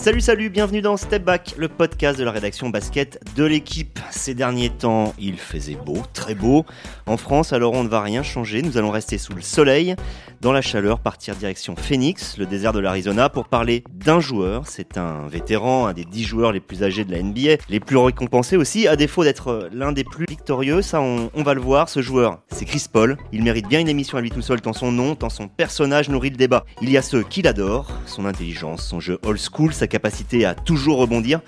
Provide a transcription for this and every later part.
Salut, salut, bienvenue dans Step Back, le podcast de la rédaction basket de l'équipe. Ces derniers temps, il faisait beau, très beau. En France, alors on ne va rien changer, nous allons rester sous le soleil, dans la chaleur, partir direction Phoenix, le désert de l'Arizona, pour parler d'un joueur. C'est un vétéran, un des dix joueurs les plus âgés de la NBA, les plus récompensés aussi, à défaut d'être l'un des plus victorieux, ça on, on va le voir. Ce joueur, c'est Chris Paul. Il mérite bien une émission à lui tout seul, tant son nom, tant son personnage nourrit le débat. Il y a ceux qui l'adorent, son intelligence, son jeu old school, sa capacité à toujours rebondir.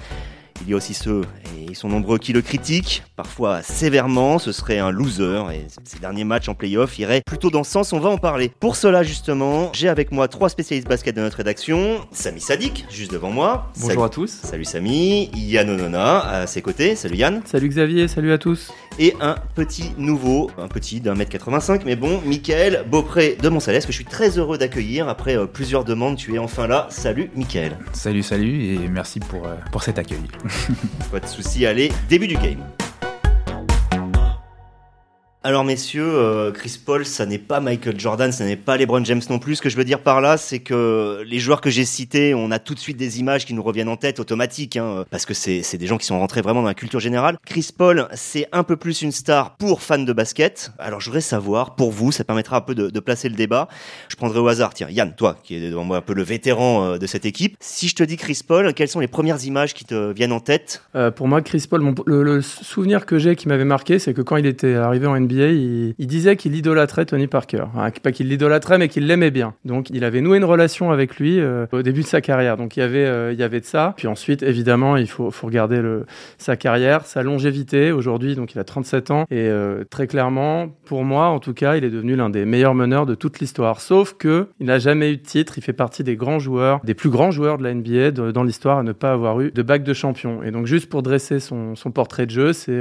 Il y a aussi ceux, et ils sont nombreux, qui le critiquent, parfois sévèrement, ce serait un loser, et ces derniers matchs en playoff iraient plutôt dans ce sens, on va en parler. Pour cela, justement, j'ai avec moi trois spécialistes basket de notre rédaction. Samy Sadik, juste devant moi. Bonjour Salut- à tous. Salut Samy. Yann Onona, à ses côtés. Salut Yann. Salut Xavier, salut à tous. Et un petit nouveau, un petit d'un mètre 85, mais bon, Michael Beaupré de Montsalès, que je suis très heureux d'accueillir. Après euh, plusieurs demandes, tu es enfin là. Salut Michael. Salut, salut et merci pour, euh, pour cet accueil. Pas de souci, allez, début du game. Alors messieurs, euh, Chris Paul, ça n'est pas Michael Jordan, ça n'est pas LeBron James non plus. Ce que je veux dire par là, c'est que les joueurs que j'ai cités, on a tout de suite des images qui nous reviennent en tête, automatiques, hein, parce que c'est des gens qui sont rentrés vraiment dans la culture générale. Chris Paul, c'est un peu plus une star pour fans de basket. Alors je voudrais savoir, pour vous, ça permettra un peu de, de placer le débat. Je prendrai au hasard, tiens, Yann, toi, qui est devant moi un peu le vétéran euh, de cette équipe. Si je te dis Chris Paul, quelles sont les premières images qui te viennent en tête? Euh, pour moi, Chris Paul, le, le souvenir que j'ai qui m'avait marqué, c'est que quand il était arrivé en NBA, il, disait qu'il idolâtrait Tony Parker. Pas qu'il l'idolâtrait, mais qu'il l'aimait bien. Donc, il avait noué une relation avec lui euh, au début de sa carrière. Donc, il y avait, euh, il y avait de ça. Puis ensuite, évidemment, il faut, regarder sa carrière, sa longévité. Aujourd'hui, donc, il a 37 ans. Et euh, très clairement, pour moi, en tout cas, il est devenu l'un des meilleurs meneurs de toute l'histoire. Sauf que il n'a jamais eu de titre. Il fait partie des grands joueurs, des plus grands joueurs de la NBA dans l'histoire à ne pas avoir eu de bague de champion. Et donc, juste pour dresser son, portrait de jeu, c'est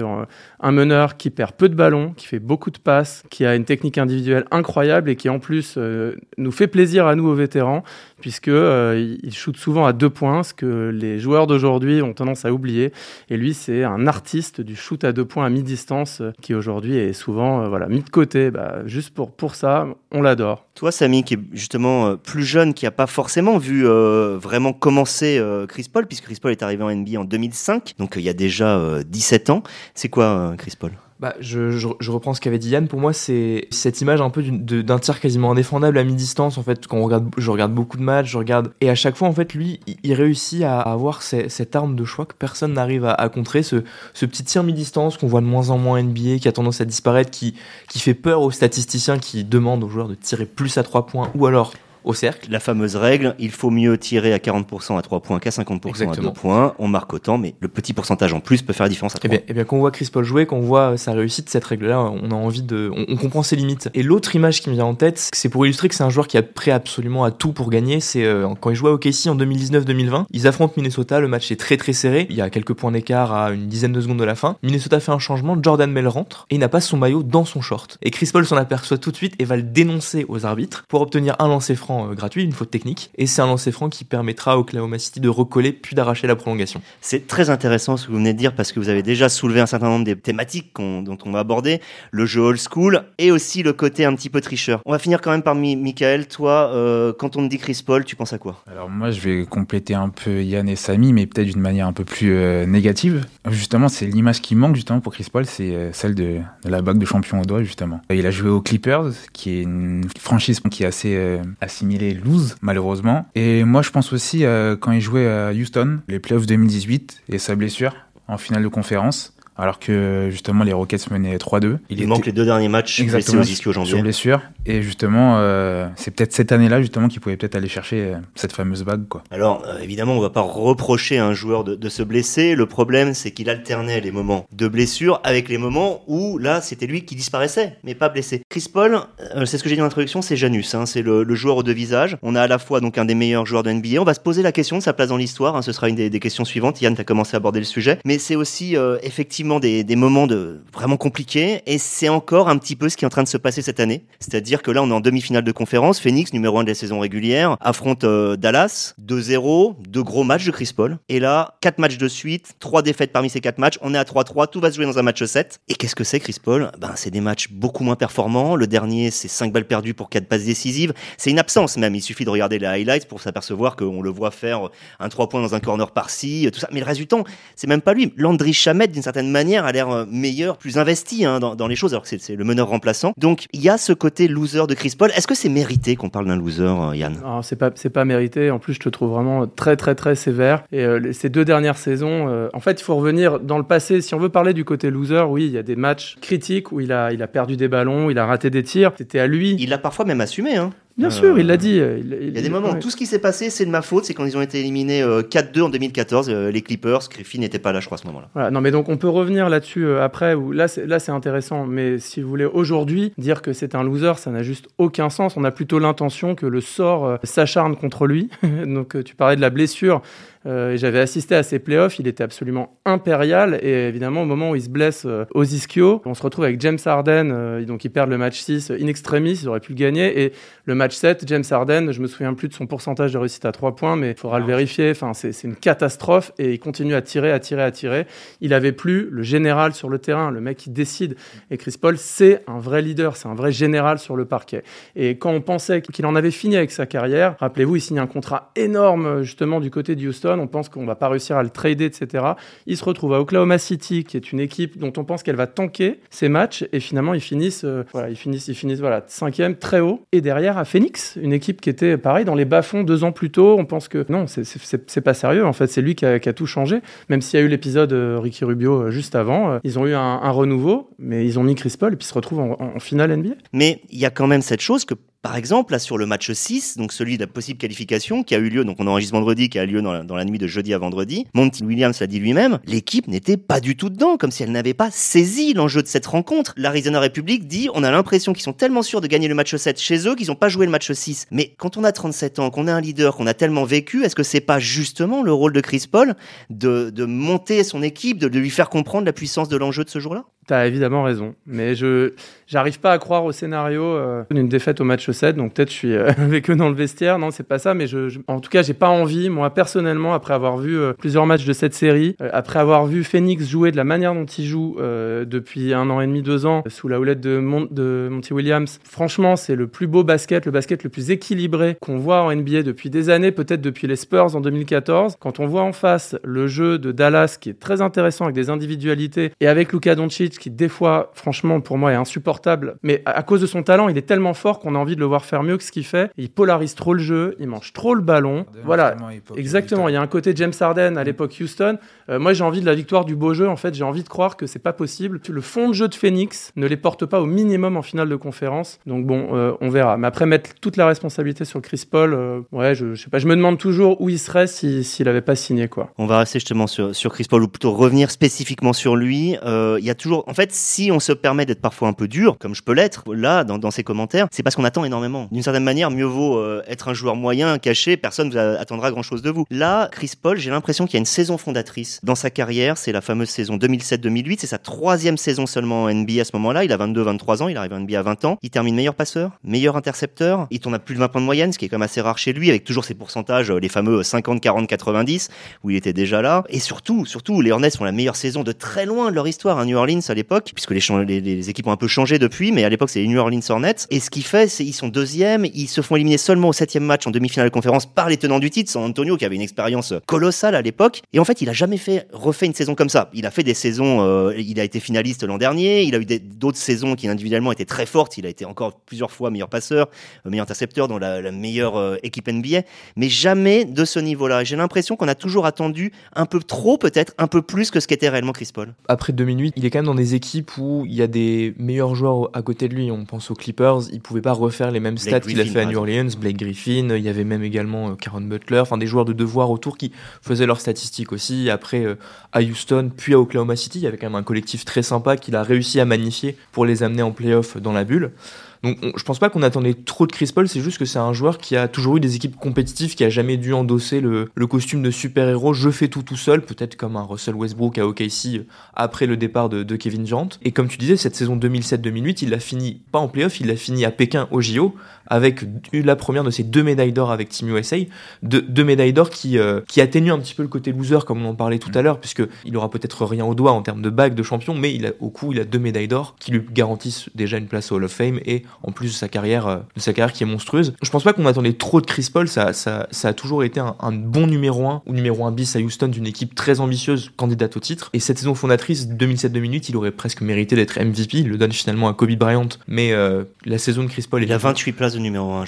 un meneur qui perd peu de ballons, qui fait beaucoup de passes, qui a une technique individuelle incroyable et qui en plus euh, nous fait plaisir à nous aux vétérans, puisque euh, il- shoot souvent à deux points, ce que les joueurs d'aujourd'hui ont tendance à oublier. Et lui, c'est un artiste du shoot à deux points à mi-distance, euh, qui aujourd'hui est souvent euh, voilà, mis de côté. Bah, juste pour, pour ça, on l'adore. Toi, Samy, qui est justement plus jeune, qui n'a pas forcément vu vraiment commencer Chris Paul, puisque Chris Paul est arrivé en NBA en 2005, donc il y a déjà euh, 17 ans. C'est quoi Chris Paul? Bah, je, je, reprends ce qu'avait dit Yann. Pour moi, c'est cette image un peu d'un tir quasiment indéfendable à mi-distance. En fait, quand on regarde, je regarde beaucoup de matchs, je regarde et à chaque fois, en fait, lui, il, réussit à avoir cette arme de choix que personne n'arrive à, contrer. Ce, petit tir mi-distance qu'on voit de moins en moins NBA, qui a tendance à disparaître, qui, qui fait peur aux statisticiens qui demandent aux joueurs de tirer plus à trois points ou alors au cercle. La fameuse règle, il faut mieux tirer à 40% à 3 points qu'à 50% à 2 Exactement. points. On marque autant, mais le petit pourcentage en plus peut faire la différence à 3. Eh bien, eh bien, quand on voit Chris Paul jouer, quand on voit sa réussite, cette règle-là, on a envie de, on, on comprend ses limites. Et l'autre image qui me vient en tête, c'est pour illustrer que c'est un joueur qui a prêt absolument à tout pour gagner. C'est euh, quand il jouait au KC en 2019-2020, ils affrontent Minnesota, le match est très très serré. Il y a quelques points d'écart à une dizaine de secondes de la fin. Minnesota fait un changement, Jordan Bell rentre et il n'a pas son maillot dans son short. Et Chris Paul s'en aperçoit tout de suite et va le dénoncer aux arbitres pour obtenir un lancer franc euh, gratuit, une faute technique. Et c'est un lancer franc qui permettra à Oklahoma City de recoller puis d'arracher la prolongation. C'est très intéressant ce que vous venez de dire parce que vous avez déjà soulevé un certain nombre des thématiques dont on va aborder, le jeu old school et aussi le côté un petit peu tricheur. On va finir quand même par Mi- Michael. Toi, euh, quand on te dit Chris Paul, tu penses à quoi? Alors moi je vais compléter un peu Yann et Samy, mais peut-être d'une manière un peu plus euh, négative. Justement, c'est l'image qui manque justement pour Chris Paul, c'est euh, celle de, de la bague de champion au doigt justement. Il a joué aux Clippers, qui est une franchise qui est assez euh, assimilée loose malheureusement. Et moi je pense aussi euh, quand il jouait à Houston, les playoffs 2018 et sa blessure en finale de conférence. Alors que justement les Rockets menaient 3-2. Il, manque les deux derniers matchs blessés Exactement, aux ischios aujourd'hui. sur blessure. Et justement, euh, c'est peut-être cette année-là justement qu'il pouvait peut-être aller chercher euh, cette fameuse bague. Quoi. Alors, euh, évidemment, on va pas reprocher à un joueur de, de se blesser. Le problème, c'est qu'il alternait les moments de blessure avec les moments où, là, c'était lui qui disparaissait, mais pas blessé. Chris Paul, euh, c'est ce que j'ai dit en introduction, c'est Janus. hein, c'est le, le joueur aux deux visages. On a à la fois donc un des meilleurs joueurs de NBA. On va se poser la question de sa place dans l'histoire. hein, ce sera une des, des questions suivantes. Yann, tu as commencé à aborder le sujet. Mais c'est aussi, effectivement, des, moments vraiment compliqués et c'est encore un petit peu ce qui est en train de se passer cette année. C'est-à-dire que là, on est en demi-finale de conférence. Phoenix, numéro 1 de la saison régulière, affronte euh, Dallas, 2-0, deux gros matchs de Chris Paul. Et là, quatre matchs de suite, trois défaites parmi ces quatre matchs. On est à 3-3, tout va se jouer dans un match 7. Et qu'est-ce que c'est Chris Paul? Ben, c'est des matchs beaucoup moins performants. Le dernier, c'est 5 balles perdues pour 4 passes décisives. C'est une absence même. Il suffit de regarder les highlights pour s'apercevoir qu'on le voit faire un 3 points dans un corner par-ci, tout ça. Mais le résultat, c'est même pas lui. Landry Chamet, d'une certaine manière, a l'air euh, meilleur, plus investi hein, dans, dans, les choses, alors que c'est le meneur remplaçant. Donc, il y a ce côté loser de Chris Paul. Est-ce que c'est mérité qu'on parle d'un loser, euh, Yann? C'est pas, c'est pas mérité. En plus, je te trouve vraiment très, très, très sévère. Et euh, ces deux dernières saisons, euh, en fait, il faut revenir dans le passé. Si on veut parler du côté loser, oui, il y a des matchs critiques où il a, il a perdu des ballons, il a raté des tirs. C'était à lui. Il l'a parfois même assumé. Hein. Bien sûr, il l'a dit. Il, y a des moments, tout ce qui s'est passé, c'est de ma faute. C'est quand ils ont été éliminés 4-2 en 2014, les Clippers. Griffin n'était pas là, je crois, à ce moment-là. Voilà, non, mais donc on peut revenir là-dessus après. Où, là, c'est, là, c'est intéressant. Mais si vous voulez, aujourd'hui, dire que c'est un loser, ça n'a juste aucun sens. On a plutôt l'intention que le sort s'acharne contre lui. donc tu parlais de la blessure. Euh, J'avais assisté à ses playoffs, il était absolument impérial. Et évidemment, au moment où il se blesse euh, aux ischio, on se retrouve avec James Harden. Euh, donc, ils perdent le match 6 in extremis, ils auraient pu le gagner. Et le match 7, James Harden, je me souviens plus de son pourcentage de réussite à 3 points, mais il faudra le vérifier. Enfin, c'est une catastrophe. Et il continue à tirer, à tirer, à tirer. Il avait plus le général sur le terrain, le mec qui décide. Et Chris Paul, c'est un vrai leader, c'est un vrai général sur le parquet. Et quand on pensait qu'il en avait fini avec sa carrière, rappelez-vous, il signe un contrat énorme justement du côté de Houston on pense qu'on va pas réussir à le trader, etc. Il se retrouve à Oklahoma City, qui est une équipe dont on pense qu'elle va tanker ses matchs, et finalement ils finissent, euh, voilà, ils finissent, ils finissent, voilà, cinquième, très haut. Et derrière à Phoenix, une équipe qui était pareil dans les bas-fonds deux ans plus tôt. On pense que non, c'est pas sérieux. En fait, c'est lui qui a, tout changé. Même s'il y a eu l'épisode euh, Ricky Rubio euh, juste avant, ils ont eu un, renouveau, mais ils ont mis Chris Paul et puis se retrouvent en, en finale NBA. Mais il y a quand même cette chose que par exemple, là, sur le match 6, donc celui de la possible qualification qui a eu lieu, donc on enregistre vendredi, qui a eu lieu dans la, nuit de jeudi à vendredi, Monty Williams l'a dit lui-même, l'équipe n'était pas du tout dedans, comme si elle n'avait pas saisi l'enjeu de cette rencontre. L'Arizona Republic dit, on a l'impression qu'ils sont tellement sûrs de gagner le match 7 chez eux qu'ils n'ont pas joué le match 6. Mais quand on a 37 ans, qu'on est un leader, qu'on a tellement vécu, est-ce que c'est pas justement le rôle de Chris Paul de, monter son équipe, de lui faire comprendre la puissance de l'enjeu de ce jour-là? T'as évidemment raison, mais je j'arrive pas à croire au scénario euh, d'une défaite au match 7, donc peut-être je suis euh, avec eux dans le vestiaire. Non, c'est pas ça, mais je, en tout cas, j'ai pas envie, moi personnellement, après avoir vu euh, plusieurs matchs de cette série, après avoir vu Phoenix jouer de la manière dont il joue depuis un an et demi, deux ans, sous la houlette de, Monty Williams, franchement, c'est le plus beau basket, le basket le plus équilibré qu'on voit en NBA depuis des années, peut-être depuis les Spurs en 2014. Quand on voit en face le jeu de Dallas, qui est très intéressant avec des individualités, et avec Luka Doncic qui des fois, franchement, pour moi, est insupportable. Mais à cause de son talent, il est tellement fort qu'on a envie de le voir faire mieux que ce qu'il fait. Il polarise trop le jeu, il mange trop le ballon. voilà, exactement. Il y a un côté James Harden à l'époque Houston. Euh, moi, j'ai envie de la victoire du beau jeu. En fait, j'ai envie de croire que c'est pas possible. Le fond de jeu de Phoenix ne les porte pas au minimum en finale de conférence. Donc bon, euh, on verra. Mais après, mettre toute la responsabilité sur Chris Paul, euh, ouais, je, je, sais pas. Je me demande toujours où il serait s'il si, avait pas signé quoi. On va rester justement sur, sur Chris Paul ou plutôt revenir spécifiquement sur lui. Il y a toujours, en fait, si on se permet d'être parfois un peu dur, comme je peux l'être là dans, ces commentaires, c'est parce qu'on attend énormément. D'une certaine manière, mieux vaut euh, être un joueur moyen, caché, personne ne attendra grand chose de vous. Là, Chris Paul, j'ai l'impression qu'il y a une saison fondatrice dans sa carrière, c'est la fameuse saison 2007-2008, c'est sa troisième saison seulement en NBA à ce moment-là, il a 22-23 ans, il arrive en NBA à 20 ans, il termine meilleur passeur, meilleur intercepteur, il tourne à plus de 20 points de moyenne, ce qui est quand même assez rare chez lui, avec toujours ses pourcentages, euh, les fameux 50, 40, 90, où il était déjà là. Et surtout, surtout, les Hornets font la meilleure saison de très loin de leur histoire à New Orleans à l'époque, puisque les, équipes ont un peu changé depuis, mais à l'époque c'est les New Orleans Hornets. Et ce qui fait, c'est ils sont deuxièmes, ils se font éliminer seulement au septième match en demi-finale de conférence par les tenants du titre, San Antonio qui avait une expérience colossale à l'époque. Et en fait, il a jamais fait refait une saison comme ça. Il a fait des saisons, euh, il a été finaliste l'an dernier, il a eu d'autres saisons qui individuellement étaient très fortes. Il a été encore plusieurs fois meilleur passeur, euh, meilleur intercepteur dans la, la meilleure euh, équipe NBA, mais jamais de ce niveau-là. J'ai l'impression qu'on a toujours attendu un peu trop, peut-être un peu plus que ce qu'était réellement Chris Paul. Après 2008, il est quand même dans des équipes où il y a des meilleurs joueurs à côté de lui. On pense aux Clippers, il pouvait pas refaire les mêmes stats qu'il a fait à New Orleans. Blake Griffin, il y avait même également Karen Butler, enfin des joueurs de devoir autour qui faisaient leurs statistiques aussi. Après, à Houston, puis à Oklahoma City, il y avait quand même un collectif très sympa qu'il a réussi à magnifier pour les amener en playoff dans la bulle. Donc je pense pas qu'on attendait trop de Chris Paul, c'est juste que c'est un joueur qui a toujours eu des équipes compétitives, qui a jamais dû endosser le, costume de super-héros, je fais tout tout seul, peut-être comme un Russell Westbrook à OKC euh, après le départ de, Kevin Durant. Et comme tu disais, cette saison 2007-2008, il l'a fini pas en playoff, il l'a fini à Pékin au JO, avec la première de ses deux médailles d'or avec Team USA, deux, médailles d'or qui, euh, qui atténuent un petit peu le côté loser, comme on en parlait tout à l'heure, puisqu'il aura peut-être rien au doigt en termes de bague de champion, mais il a, au coup, il a deux médailles d'or qui lui garantissent déjà une place au Hall of Fame et en plus de sa carrière, euh, de sa carrière qui est monstrueuse. Je pense pas qu'on attendait trop de Chris Paul, ça, ça, ça a toujours été un, bon numéro 1 ou numéro 1 bis à Houston d'une équipe très ambitieuse, candidate au titre. Et cette saison fondatrice 2007-2008, il aurait presque mérité d'être MVP. Il le donne finalement à Kobe Bryant, mais euh, la saison de Chris Paul, il a 28 places de numéro 1.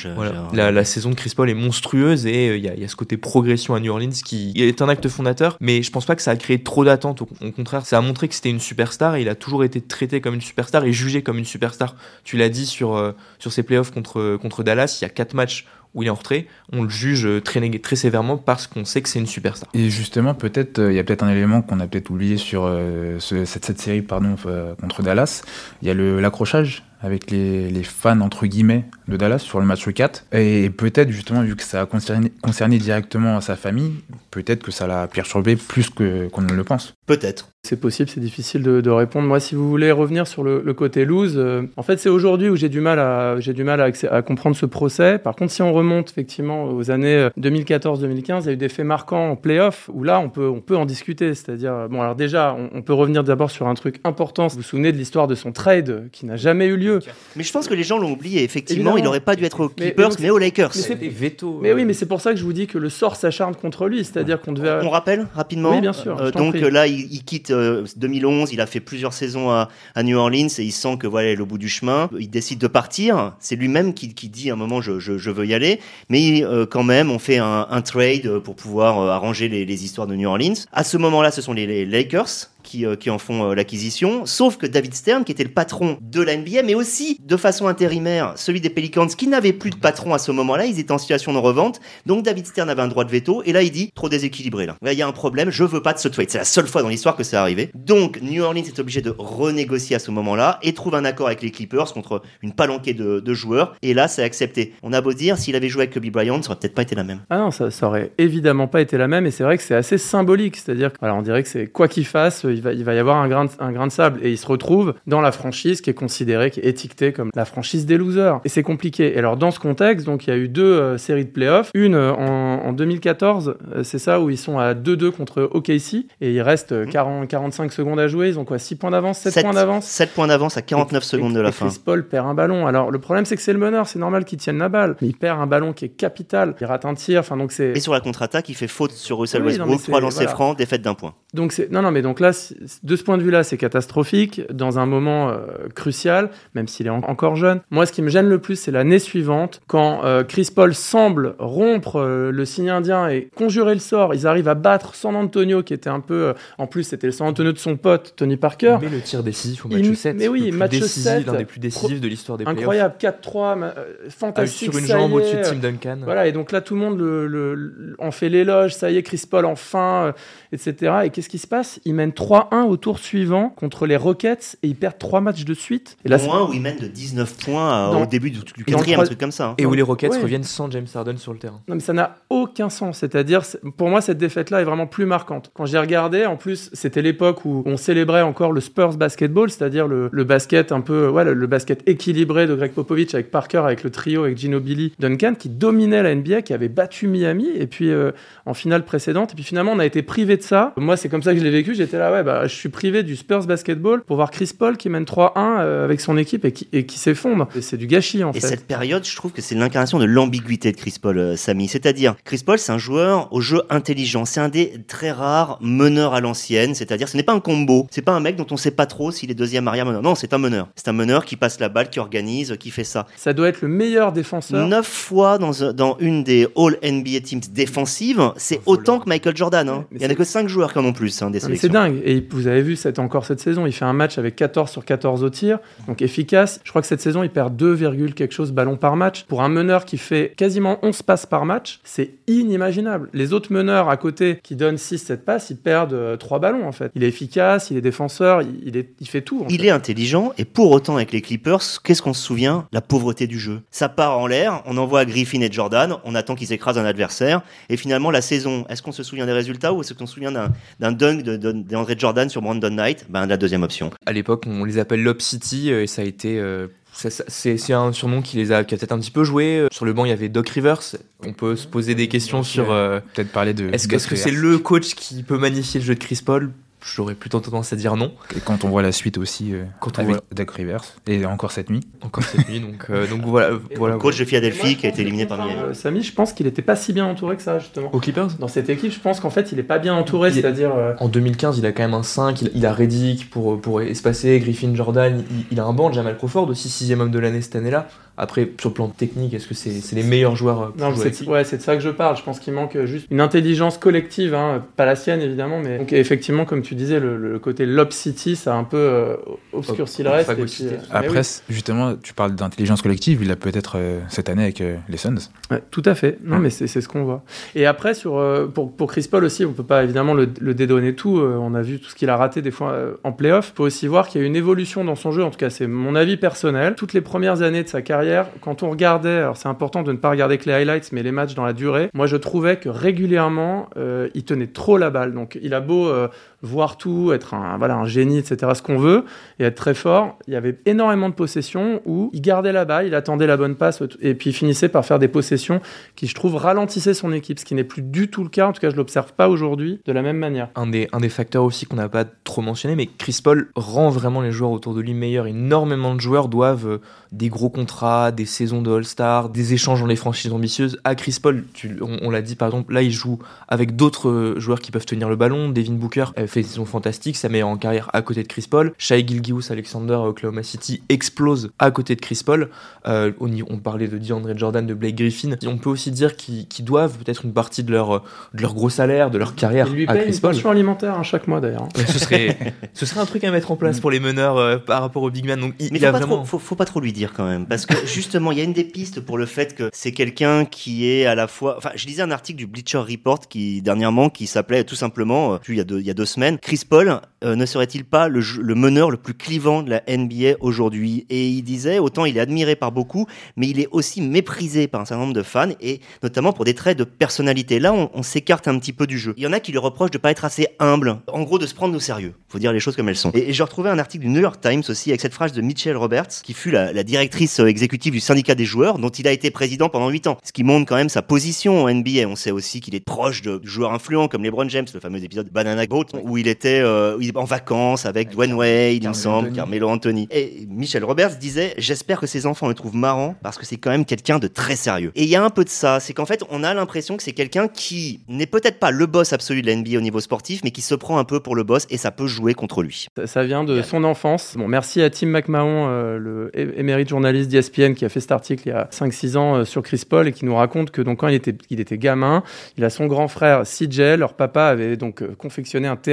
La, la, saison de Chris Paul est monstrueuse et euh, il y, y, a ce côté progression à New Orleans qui est un acte fondateur, mais je pense pas que ça a créé trop d'attentes. Au, au, contraire, ça a montré que c'était une superstar et il a toujours été traité comme une superstar et jugé comme une superstar. Tu l'as dit sur, sur ses playoffs contre, contre Dallas, il y a quatre matchs où il est en retrait, on le juge très, très sévèrement parce qu'on sait que c'est une superstar. Et justement, peut-être, euh, il y a peut-être un élément qu'on a peut-être oublié sur euh, cette, série pardon, euh, contre Dallas. Il y a l'accrochage avec les, fans entre guillemets de Dallas sur le match 4. Et peut-être justement, vu que ça a concerné directement sa famille, peut-être que ça l'a perturbé plus qu'on ne le pense. Peut-être. C'est possible, c'est difficile de, de, répondre. Moi, si vous voulez revenir sur le, le côté lose, euh, en fait, c'est aujourd'hui où j'ai du mal à j'ai du mal à, à, comprendre ce procès. Par contre, si on remonte effectivement aux années 2014-2015, il y a eu des faits marquants en playoff où là, on peut on peut en discuter. C'est-à-dire, bon, alors déjà, on, on peut revenir d'abord sur un truc important. Vous vous souvenez de l'histoire de son trade qui n'a jamais eu lieu. Mais je pense que les gens l'ont oublié. Effectivement, il n'aurait pas dû être aux Clippers, mais, aux Lakers. Mais, veto, mais oui, mais c'est pour ça que je vous dis que le sort s'acharne contre lui. C'est-à-dire qu'on devait. On rappelle rapidement. Oui, bien sûr. Euh, donc là, il, il quitte 2011. Il a fait plusieurs saisons à, à, New Orleans et il sent que voilà, il est au bout du chemin. Il décide de partir. C'est lui-même qui, qui, dit à un moment je, je, je veux y aller. Mais euh, quand même, on fait un, un trade pour pouvoir euh, arranger les, les, histoires de New Orleans. À ce moment-là, ce sont les, les Lakers qui, euh, qui, en font euh, l'acquisition, sauf que David Stern, qui était le patron de la NBA, mais aussi de façon intérimaire celui des Pelicans, qui n'avait plus de patron à ce moment-là, ils étaient en situation de revente, donc David Stern avait un droit de veto, et là il dit trop déséquilibré là. Là il y a un problème, je veux pas de ce trade. C'est la seule fois dans l'histoire que c'est arrivé. Donc New Orleans est obligé de renégocier à ce moment-là et trouve un accord avec les Clippers contre une palanquée de, joueurs, et là c'est accepté. On a beau dire, s'il avait joué avec Kobe Bryant, ça aurait peut-être pas été la même. Ah non, ça, ça aurait évidemment pas été la même, et c'est vrai que c'est assez symbolique, c'est-à-dire on dirait que c'est quoi qu'il fasse, il va, il va y avoir un grain, de, un grain de sable et il se retrouve dans la franchise qui est considérée, qui est étiquetée comme la franchise des losers. Et c'est compliqué. Et alors dans ce contexte, donc il y a eu deux euh, séries de playoffs. Une euh, en, en, 2014, euh, c'est ça où ils sont à 2-2 contre OKC et il reste 40, 45 secondes à jouer. Ils ont quoi 6 points d'avance? 7, 7, points d'avance? 7 points d'avance à 49 et, secondes de la et fin. Chris Paul perd un ballon. Alors le problème c'est que c'est le meneur, c'est normal qu'il tienne la balle. Mais il perd un ballon qui est capital. Il rate un tir. Enfin donc c'est. Et sur la contre-attaque, il fait faute sur Russell oui, Westbrook, 3 lancers voilà. francs, défaite d'un point. Donc c'est non non mais donc là de ce point de vue-là, c'est catastrophique dans un moment euh, crucial, même s'il est en encore jeune. Moi, ce qui me gêne le plus, c'est l'année suivante, quand euh, Chris Paul semble rompre euh, le signe indien et conjurer le sort. Ils arrivent à battre San Antonio, qui était un peu. En plus, c'était le San Antonio de son pote, Tony Parker. Mais le tir décisif au match Il, 7. Mais oui, le match décisif, 7. L'un des plus décisifs de l'histoire des Incroyable, 4-3, fantastique. sur une jambe au-dessus de Tim Duncan. Voilà, et donc là, tout le monde le, le, le, en fait l'éloge. Ça y est, Chris Paul enfin, etc. Et qu'est-ce qui se passe? Il mène 3-1 au tour suivant contre les Rockets et ils perdent trois matchs de suite. Et là, Moins où ils mènent de 19 points au début du, du quatrième, un truc comme ça. Hein. Et où les Rockets ouais. reviennent sans James Harden sur le terrain. Non, mais ça n'a aucun sens. C'est-à-dire, pour moi, cette défaite-là est vraiment plus marquante. Quand j'ai regardé, en plus, c'était l'époque où on célébrait encore le Spurs basketball, c'est-à-dire le, le, basket un peu, ouais, le, le, basket équilibré de Greg Popovich avec Parker, avec le trio, avec Ginobili, Duncan, qui dominait la NBA, qui avait battu Miami, et puis euh, en finale précédente. Et puis finalement, on a été privé de ça. Moi, c'est comme ça que je l'ai vécu. J'étais là, ouais, bah, je suis privé du Spurs basketball pour voir Chris Paul qui mène 3-1 euh, avec son équipe et qui, et qui s'effondre. C'est du gâchis en et fait. Et cette période, je trouve que c'est l'incarnation de l'ambiguïté de Chris Paul, euh, Samy. C'est-à-dire, Chris Paul, c'est un joueur au jeu intelligent. C'est un des très rares meneurs à l'ancienne. C'est-à-dire, ce n'est pas un combo. C'est pas un mec dont on sait pas trop s'il est deuxième arrière meneur. Non, c'est un meneur. C'est un meneur qui passe la balle, qui organise, qui fait ça. Ça doit être le meilleur défenseur. Neuf fois dans, dans une des All NBA Teams défensives, c'est autant que Michael Jordan. Hein. Il y en a que cinq joueurs qui en ont plus hein, des sélections. C'est dingue. Et Et vous avez vu, c'est encore cette saison, il fait un match avec 14 sur 14 au tir, donc efficace. Je crois que cette saison, il perd 2, quelque chose ballons par match. Pour un meneur qui fait quasiment 11 passes par match, c'est inimaginable. Les autres meneurs à côté qui donnent 6-7 passes, ils perdent 3 ballons en fait. Il est efficace, il est défenseur, il, est, il fait tout. il est intelligent et pour autant avec les Clippers, qu'est-ce qu'on se souvient? La pauvreté du jeu. Ça part en l'air, on envoie Griffin et Jordan, on attend qu'ils écrasent un adversaire et finalement la saison, est-ce qu'on se souvient des résultats ou est-ce qu'on se souvient d'un dunk d'André Jordan sur Brandon Knight Ben la deuxième option. À l'époque, on les appelle Lob City euh, et ça a été euh, c'est un surnom qui les a, qui a peut-être un petit peu joué. Euh, sur le banc, il y avait Doc Rivers. On peut se poser des questions sur. peut-être parler de. Est-ce que c'est le coach qui peut magnifier le jeu de Chris Paul? J'aurais plutôt tendance à dire non. Et quand on voit la suite aussi euh, quand on avec voit... Doug Rivers, et encore cette nuit. Encore cette nuit, donc, euh, donc voilà. coach de Philadelphie qui a été éliminé par euh, Samy, je pense qu'il n'était pas si bien entouré que ça, justement. Au Clippers? Dans cette équipe, je pense qu'en fait, il n'est pas bien entouré, c'est-à-dire. En 2015, il a quand même un 5, il, a Reddick pour, pour espacer, Griffin Jordan, il, a un banc, Jamal Crawford aussi, sixième homme de l'année cette année-là. Après, sur le plan technique, est-ce que c'est les meilleurs joueurs Non, c'est ouais, de ça que je parle. Je pense qu'il manque juste une intelligence collective, hein, pas la sienne évidemment, mais donc effectivement, comme tu disais, le, le côté Lob City, ça a un peu euh, obscurci le reste. Euh, Après, justement, tu parles d'intelligence collective, il a peut-être euh, cette année avec les Suns. tout à fait. Non, mais c'est ce qu'on voit. Et après, sur, pour, pour, Chris Paul aussi, on peut pas évidemment le, dédonner tout. on a vu tout ce qu'il a raté des fois en playoff. Il faut aussi voir qu'il y a une évolution dans son jeu. En tout cas, c'est mon avis personnel. Toutes les premières années de sa carrière, quand on regardait, alors c'est important de ne pas regarder que les highlights, mais les matchs dans la durée, moi je trouvais que régulièrement, il tenait trop la balle. Donc il a beau voir tout, être un, voilà, un génie, etc., ce qu'on veut, et être très fort. Il y avait énormément de possessions où il gardait la balle, il attendait la bonne passe, et puis il finissait par faire des possessions qui, je trouve, ralentissaient son équipe, ce qui n'est plus du tout le cas, en tout cas, je l'observe pas aujourd'hui de la même manière. Un des, un des facteurs aussi qu'on n'a pas trop mentionné, mais Chris Paul rend vraiment les joueurs autour de lui meilleurs. Énormément de joueurs doivent euh, des gros contrats, des saisons de All-Star, des échanges dans les franchises ambitieuses. À Chris Paul, on, l'a dit par exemple, là il joue avec d'autres euh, joueurs qui peuvent tenir le ballon. Devin Booker fait une saison fantastique, sa meilleure en carrière à côté de Chris Paul. Shai Gilgeous Alexander à Oklahoma City explose à côté de Chris Paul. Euh, on, on, parlait de DeAndre Jordan, de Blake Griffin. on peut aussi dire qu'ils doivent peut-être une partie de leur, de leur gros salaire, de leur carrière il lui à Chris une pension alimentaire hein, chaque mois d'ailleurs. ce, serait, ce serait un truc à mettre en place pour les meneurs euh, par rapport au big man. Donc, il, Mais faut, a pas vraiment... trop, faut, pas trop lui dire quand même, parce que justement, il y a une des pistes pour le fait que c'est quelqu'un qui est à la fois. Enfin, je lisais un article du Bleacher Report qui dernièrement qui s'appelait tout simplement, euh, il y a deux, il y a deux semaines, Chris Paul euh, ne serait-il pas le, meneur le plus clivant de la NBA aujourd'hui? Et il disait, autant il est admiré par beaucoup, mais il est aussi méprisé par un certain nombre de fans, et notamment pour des traits de personnalité. Là, on, s'écarte un petit peu du jeu. Il y en a qui lui reprochent de pas être assez humble, en gros de se prendre au sérieux. Faut dire les choses comme elles sont. Et, et j'ai retrouvé un article du New York Times aussi avec cette phrase de Mitchell Roberts, qui fut la, la directrice euh, exécutive du syndicat des joueurs, dont il a été président pendant 8 ans. Ce qui montre quand même sa position en NBA. On sait aussi qu'il est proche de joueurs influents comme LeBron James, le fameux épisode Banana Boat, où il était euh, en vacances avec Dwayne Wade, il me semble, Carmelo Anthony. Et Michel Roberts disait J'espère que ses enfants le trouvent marrant parce que c'est quand même quelqu'un de très sérieux. Et il y a un peu de ça, c'est qu'en fait, on a l'impression que c'est quelqu'un qui n'est peut-être pas le boss absolu de la NBA au niveau sportif, mais qui se prend un peu pour le boss et ça peut jouer contre lui. Ça, vient de son enfance. Bon, merci à Tim McMahon, euh, le émérite journaliste d'ESPN, qui a fait cet article il y a 5-6 ans euh, sur Chris Paul et qui nous raconte que donc quand il était, il était gamin, il a son grand frère CJ, leur papa avait donc euh, confectionné un terrain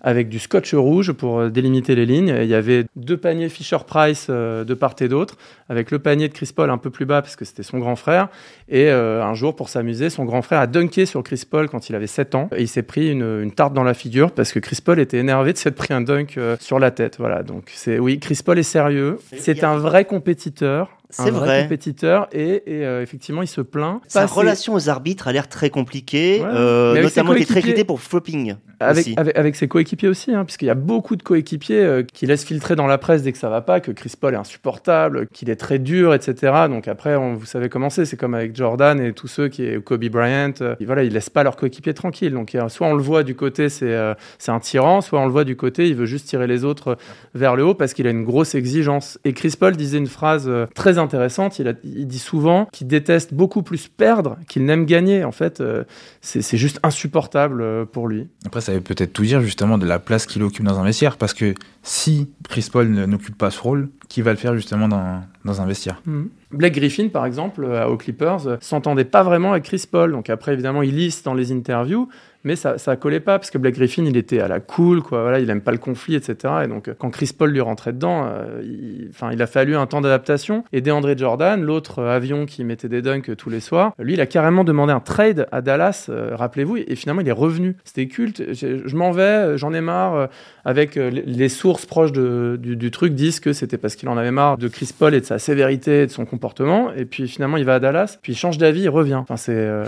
avec du scotch rouge pour euh, délimiter les lignes. il y avait deux paniers Fisher Price euh, de part et d'autre, avec le panier de Chris Paul un peu plus bas parce que c'était son grand frère. Et euh, un jour, pour s'amuser, son grand frère a dunké sur Chris Paul quand il avait 7 ans. Et il s'est pris une, une, tarte dans la figure parce que Chris Paul était énervé de s'être pris un dunk sur la tête. Voilà, donc c'est oui, Chris Paul est sérieux. C'est un vrai compétiteur. C'est vrai. compétiteur et, et euh, effectivement il se plaint. Sa relation aux arbitres a l'air très compliquée, euh, notamment il est très critiqué pour flopping. Avec, avec, avec, ses coéquipiers aussi, hein, puisqu'il y a beaucoup de coéquipiers euh, qui laissent filtrer dans la presse dès que ça va pas, que Chris Paul est insupportable, qu'il est très dur, etc. Donc après, on, vous savez comment c'est, c'est comme avec Jordan et tous ceux qui est Kobe Bryant, euh, voilà, ils laissent pas leurs coéquipiers tranquilles. Donc soit on le voit du côté c'est c'est un tyran, soit on le voit du côté il veut juste tirer les autres vers le haut parce qu'il a une grosse exigence. Et Chris Paul disait une phrase très intéressante. Il, a, il dit souvent qu'il déteste beaucoup plus perdre qu'il n'aime gagner. En fait, euh, c'est juste insupportable euh, pour lui. Après, ça veut peut-être tout dire justement de la place qu'il occupe dans un vestiaire. Parce que si Chris Paul n'occupe pas ce rôle, qui va le faire justement dans, dans un vestiaire? Mhm. Blake Griffin, par exemple, euh, aux Clippers, s'entendait pas vraiment avec Chris Paul. Donc après, évidemment, il liste dans les interviews, mais ça, ça collait pas parce que Blake Griffin, il était à la cool, quoi. Voilà, il aime pas le conflit, etc. Et donc, quand Chris Paul lui rentrait dedans, il, enfin, il a fallu un temps d'adaptation. Et DeAndre Jordan, l'autre avion qui mettait des dunks tous les soirs, lui, il a carrément demandé un trade à Dallas, rappelez-vous, et finalement, il est revenu. C'était culte. Je, je m'en vais, j'en ai marre avec euh, les sources proches du, truc disent que c'était parce qu'il en avait marre de Chris Paul et de sa sévérité et de son comportement. Et puis finalement, il va à Dallas, puis il change d'avis, il revient. Enfin, c'est euh,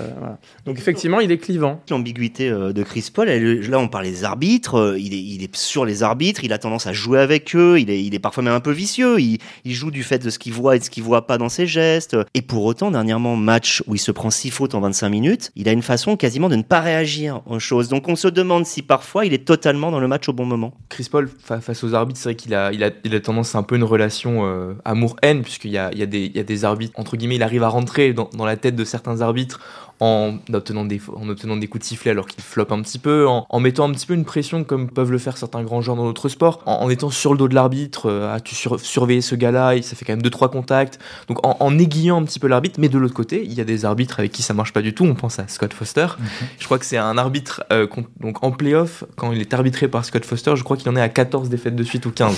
Donc effectivement, il est clivant. L'ambiguïté euh, de Chris Paul, là on parle des arbitres, il est, il est sur les arbitres, il a tendance à jouer avec eux, il est, parfois même un peu vicieux, il, joue du fait de ce qu'il voit et de ce qu'il voit pas dans ses gestes. Et pour autant, dernièrement, match où il se prend six fautes en 25 minutes, il a une façon quasiment de ne pas réagir aux choses. Donc on se demande si parfois il est totalement dans le match au bon moment. Chris Paul, face aux arbitres, c'est vrai qu'il a, il a, il a tendance à un peu une relation euh, amour-haine, puisqu'il y a, y, a des, y a des arbitres, entre guillemets, il arrive à rentrer dans la tête de certains arbitres en obtenant des, en obtenant des coups de sifflet alors qu'il floppe un petit peu, en, mettant un petit peu une pression comme peuvent le faire certains grands joueurs dans d'autres sports, en, étant sur le dos de l'arbitre, euh, ah, tu surveiller ce gars-là, ça fait quand même 2-3 contacts, donc en, aiguillant un petit peu l'arbitre, mais de l'autre côté, il y a des arbitres avec qui ça marche pas du tout, on pense à Scott Foster, mhm. je crois que c'est un arbitre, euh, donc en playoff, quand il est arbitré par Scott Foster, je crois qu'il en est à 14 défaites de suite ou 15.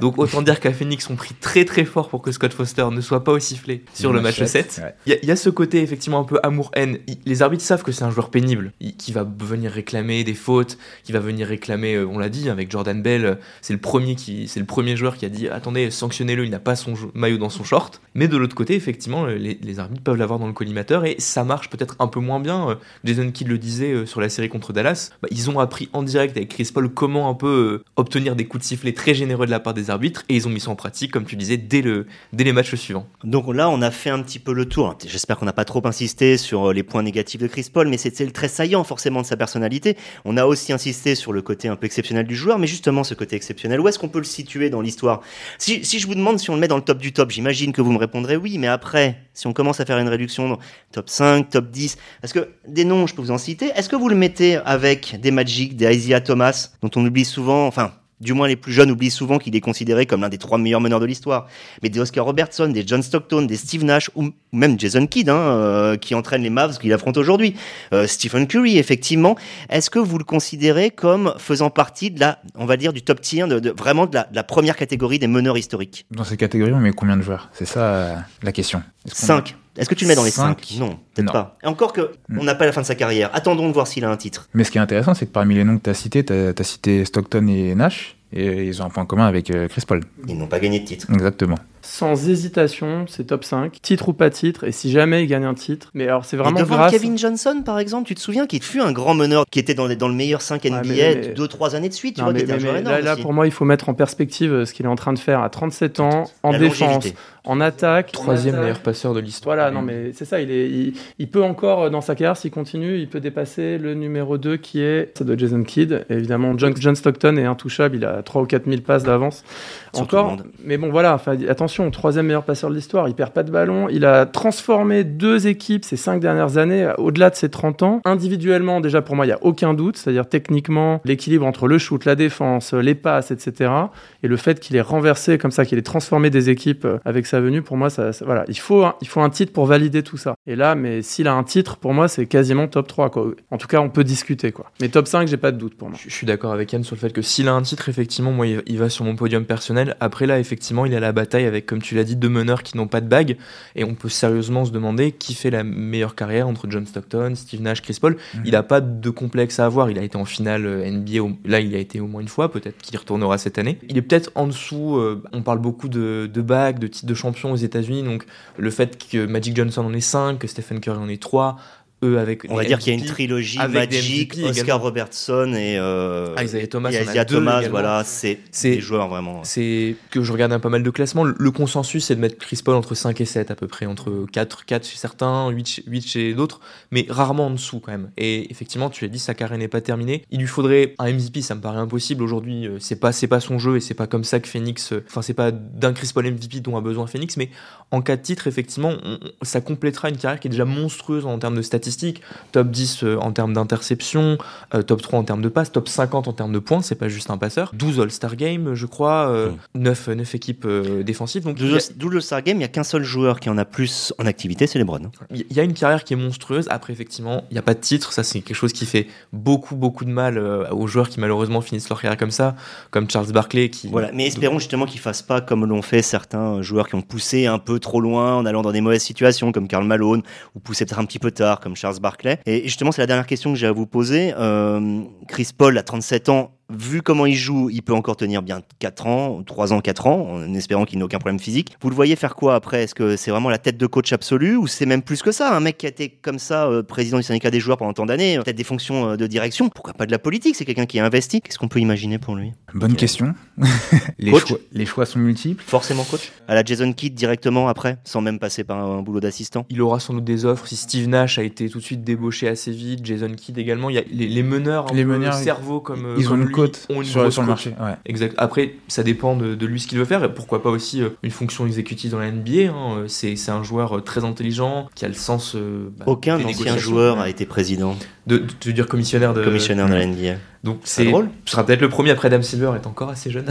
Donc autant dire qu'à Phoenix ont pris très très fort pour que Scott Foster ne soit pas au sifflet sur le match 7. Il y, a ce côté effectivement un peu amour-haine. Les arbitres savent que c'est un joueur pénible, qui va venir réclamer des fautes, qui va venir réclamer, euh, on l'a dit avec Jordan Bell, euh, c'est le premier qui, c'est le premier joueur qui a dit attendez sanctionnez-le, il n'a pas son maillot dans son short. Mais de l'autre côté effectivement les, arbitres peuvent l'avoir dans le collimateur et ça marche peut-être un peu moins bien. Euh, Jason Kidd le disait sur la série contre Dallas, bah, ils ont appris en direct avec Chris Paul comment un peu obtenir des coups de sifflet très généreux de la part des arbitres et ils ont mis ça en pratique, comme tu disais, dès, le, dès les matchs suivants. Donc là, on a fait un petit peu le tour. J'espère qu'on n'a pas trop insisté sur euh, les points négatifs de Chris Paul, mais c'était très saillant forcément de sa personnalité. On a aussi insisté sur le côté un peu exceptionnel du joueur, mais justement ce côté exceptionnel, où est-ce qu'on peut le situer dans l'histoire? Si, je vous demande si on le met dans le top du top, j'imagine que vous me répondrez oui, mais après, si on commence à faire une réduction top 5, top 10, parce que des noms, je peux vous en citer, est-ce que vous le mettez avec des Magic, des Isaiah Thomas, dont on oublie souvent, enfin, du moins, les plus jeunes oublient souvent qu'il est considéré comme l'un des trois meilleurs meneurs de l'histoire. Mais des Oscar Robertson, des John Stockton, des Steve Nash, ou même Jason Kidd, hein, euh, qui entraîne les Mavs qu'il affronte aujourd'hui. Euh, Stephen Curry, effectivement. Est-ce que vous le considérez comme faisant partie de la, on va dire, du top tier, de, vraiment de la, première catégorie des meneurs historiques? Dans cette catégorie, on met combien de joueurs? C'est ça euh, la question. Cinq. Est-ce que tu le mets dans les 5 Non, peut-être pas. Et encore que, hmm. on n'a pas la fin de sa carrière. Attendons de voir s'il a un titre. Mais ce qui est intéressant, c'est que parmi les noms que tu as cités, tu as, cité Stockton et Nash, et ils ont un point commun avec euh, Chris Paul. Ils n'ont pas gagné de titre. Exactement sans hésitation, c'est top 5, titre ou pas titre, et si jamais il gagne un titre. Mais alors c'est vraiment et devant Kevin Johnson par exemple, tu te souviens qu'il fut un grand meneur qui était dans, dans le meilleur 5 NBA 2-3 années de suite, tu vois, mais, là, pour moi, il faut mettre en perspective euh, ce qu'il est en train de faire à 37 ans, en défense, en attaque. Troisième meilleur passeur de l'histoire. Voilà, non mais c'est ça, il, est, il, peut encore, euh, dans sa carrière, s'il continue, il peut dépasser le numéro 2 qui est de Jason Kidd. évidemment, John, John Stockton est intouchable, il a 3 ou 4 000 passes d'avance. Encore, mais bon voilà, attention, troisième meilleur passeur de l'histoire, il perd pas de ballon, il a transformé deux équipes ces cinq dernières années, au-delà de ses 30 ans. Individuellement, déjà pour moi, il y a aucun doute, c'est-à-dire techniquement, l'équilibre entre le shoot, la défense, les passes, etc. Et le fait qu'il ait renversé comme ça, qu'il ait transformé des équipes avec sa venue, pour moi, ça, voilà, il faut, il faut un titre pour valider tout ça. Et là, mais s'il a un titre, pour moi, c'est quasiment top 3, quoi. En tout cas, on peut discuter, quoi. Mais top 5, j'ai pas de doute pour moi. Je, suis d'accord avec Yann sur le fait que s'il a un titre, effectivement, moi, il va sur mon podium personnel. Après, là, effectivement, il a la bataille avec, comme tu l'as dit, deux meneurs qui n'ont pas de bague. Et on peut sérieusement se demander qui fait la meilleure carrière entre John Stockton, Steve Nash, Chris Paul. Mhm. Il n'a pas de complexe à avoir. Il a été en finale euh, NBA. Là, il a été au moins une fois. Peut-être qu'il retournera cette année. Il est peut-être en dessous. Euh, on parle beaucoup de, de bagues, de titres de champion aux États-Unis. Donc, le fait que Magic Johnson en ait 5, que Stephen Curry en ait 3, avec on va dire qu'il y a une trilogie Magic, Oscar Robertson et, euh, Isaiah Thomas, Isaiah Thomas voilà, c'est des joueurs vraiment. C'est que je regarde un pas mal de classements. Le consensus, c'est de mettre Chris Paul entre 5 et 7 à peu près, entre 4, 4 chez certains, 8, 8 chez d'autres, mais rarement en dessous quand même. Et effectivement, tu as dit, sa carrière n'est pas terminée. Il lui faudrait un MVP, ça me paraît impossible aujourd'hui. Euh, c'est pas, c'est pas son jeu et c'est pas comme ça que Phoenix, euh, enfin, c'est pas d'un Chris Paul MVP dont a besoin Phoenix, mais en cas de titre, effectivement, ça complétera une carrière qui est déjà monstrueuse en termes de statistiques statistiques, top 10 en termes d'interception, top 3 en termes de passes, top 50 en termes de points, c'est pas juste un passeur. 12 All-Star Games, je crois, 9, 9 équipes défensives. Donc 12, All-Star Games, il n'y a qu'un seul joueur qui en a plus en activité, c'est LeBron. Il y a une carrière qui est monstrueuse. Après, effectivement, il n'y a pas de titre. Ça, c'est quelque chose qui fait beaucoup, beaucoup de mal aux joueurs qui malheureusement finissent leur carrière comme ça, comme Charles Barkley. Qui... Voilà, mais espérons justement qu'ils fassent pas comme l'ont fait certains joueurs qui ont poussé un peu trop loin en allant dans des mauvaises situations, comme Karl Malone, ou poussé peut-être un petit peu tard, comme Charles Barkley. Et justement, c'est la dernière question que j'ai à vous poser. Euh, Chris Paul, à 37 ans, vu comment il joue, il peut encore tenir bien 4 ans, 3 ans, 4 ans, en espérant qu'il n'ait aucun problème physique. Vous le voyez faire quoi après? Est-ce que c'est vraiment la tête de coach absolu ou c'est même plus que ça? Un mec qui a été comme ça, euh, président du syndicat des joueurs pendant tant d'années, peut-être des fonctions euh, de direction, pourquoi pas de la politique? C'est quelqu'un qui a investi. Qu'est-ce qu'on peut imaginer pour lui? Bonne question. les, choix, les choix sont multiples. Forcément coach? À la Jason Kidd directement après, sans même passer par un, boulot d'assistant? Il aura sans doute des offres. Si Steve Nash a été tout de suite débauché assez vite, Jason Kidd également, il y a les, meneurs, les meneurs, cerveau comme, ils ont une cote ont une sur le marché. Exact. Après, ça dépend de, lui ce qu'il veut faire. Et pourquoi pas aussi euh, une fonction exécutive dans la NBA. Hein. Euh, c'est, un joueur euh, très intelligent qui a le sens. Bah, Aucun ancien joueur a été président. De, de, dire commissionnaire de. Commissionnaire de la NBA. Donc c'est drôle. Ce sera peut-être le premier après Adam Silver est encore assez jeune.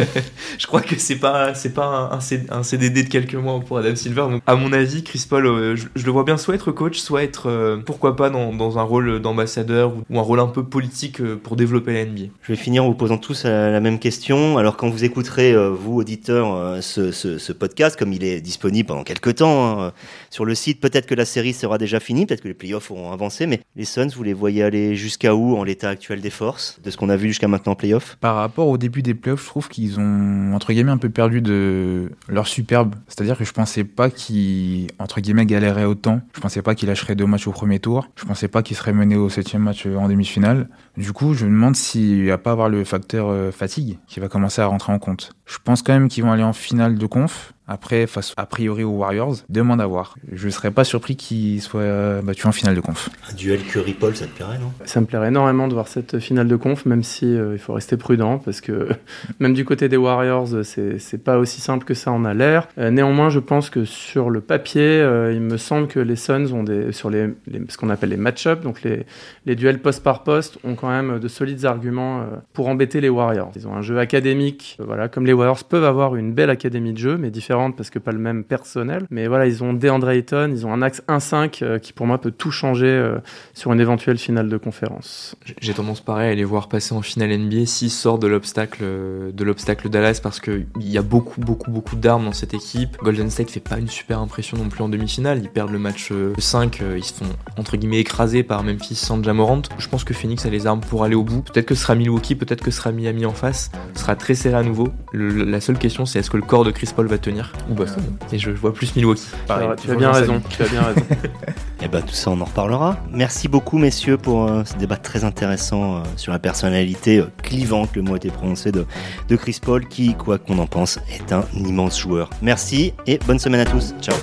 je crois que c'est pas c'est pas un, un, CDD de quelques mois pour Adam Silver. Donc à mon avis, Chris Paul, euh, je, le vois bien soit être coach, soit être euh, pourquoi pas dans, dans, un rôle d'ambassadeur ou, un rôle un peu politique euh, pour développer la NBA. Je vais finir en vous posant tous la, même question. Alors quand vous écouterez vous auditeurs ce, ce, ce, podcast, comme il est disponible pendant quelques temps hein, sur le site, peut-être que la série sera déjà finie, peut-être que les playoffs auront avancé, mais les Suns, vous les voyez aller jusqu'à où en l'état actuel des forces de ce qu'on a vu jusqu'à maintenant en playoff? Par rapport au début des playoffs, je trouve qu'ils ont, entre guillemets, un peu perdu de leur superbe. C'est-à-dire que je pensais pas qu'ils, entre guillemets, galéraient autant. Je pensais pas qu'ils lâcheraient deux matchs au premier tour. Je pensais pas qu'ils seraient menés au septième match en demi-finale. Du coup, je me demande s'il va pas avoir le facteur euh, fatigue qui va commencer à rentrer en compte. Je pense quand même qu'ils vont aller en finale de conf. Après, face a priori aux Warriors, demande à voir. Je serais pas surpris qu'ils soient euh, battus en finale de conf. Un duel Curry-Paul, ça te plairait, non? Ça me plairait énormément de voir cette finale de conf, même si euh, il faut rester prudent, parce que même du côté des Warriors, c'est pas aussi simple que ça en a l'air. Euh, néanmoins, je pense que sur le papier, il me semble que les Suns ont des, sur les, ce qu'on appelle les match-ups, donc les, les duels poste par poste, ont quand même de solides arguments pour embêter les Warriors. Ils ont un jeu académique, voilà, comme les Warriors peuvent avoir une belle académie de jeu, mais différente parce que pas le même personnel. Mais voilà, ils ont DeAndre Ayton, ils ont un axe 1-5 euh, qui pour moi peut tout changer euh, sur une éventuelle finale de conférence. J'ai tendance pareil à les voir passer en finale NBA s'ils sortent de l'obstacle de l'obstacle Dallas parce qu'il y a beaucoup beaucoup beaucoup d'armes dans cette équipe. Golden State fait pas une super impression non plus en demi-finale. Ils perdent le match 5, euh, ils se font entre guillemets écrasés par Memphis sans Jamorant. Je pense que Phoenix a les armes pour aller au bout. Peut-être que ce sera Milwaukee, peut-être que ce sera Miami en face. Ce sera très serré à nouveau. la seule question c'est est-ce que le corps de Chris Paul va tenir? Ou Boston. Et je vois plus Milwaukee. tu, as bien raison. Tu as bien raison. Et eh bah ben, tout ça on en reparlera. Merci beaucoup messieurs pour euh, ce débat très intéressant euh, sur la personnalité euh, clivante, le mot a été prononcé de, de Chris Paul qui, quoi qu'on en pense, est un immense joueur. Merci et bonne semaine à tous. Ciao.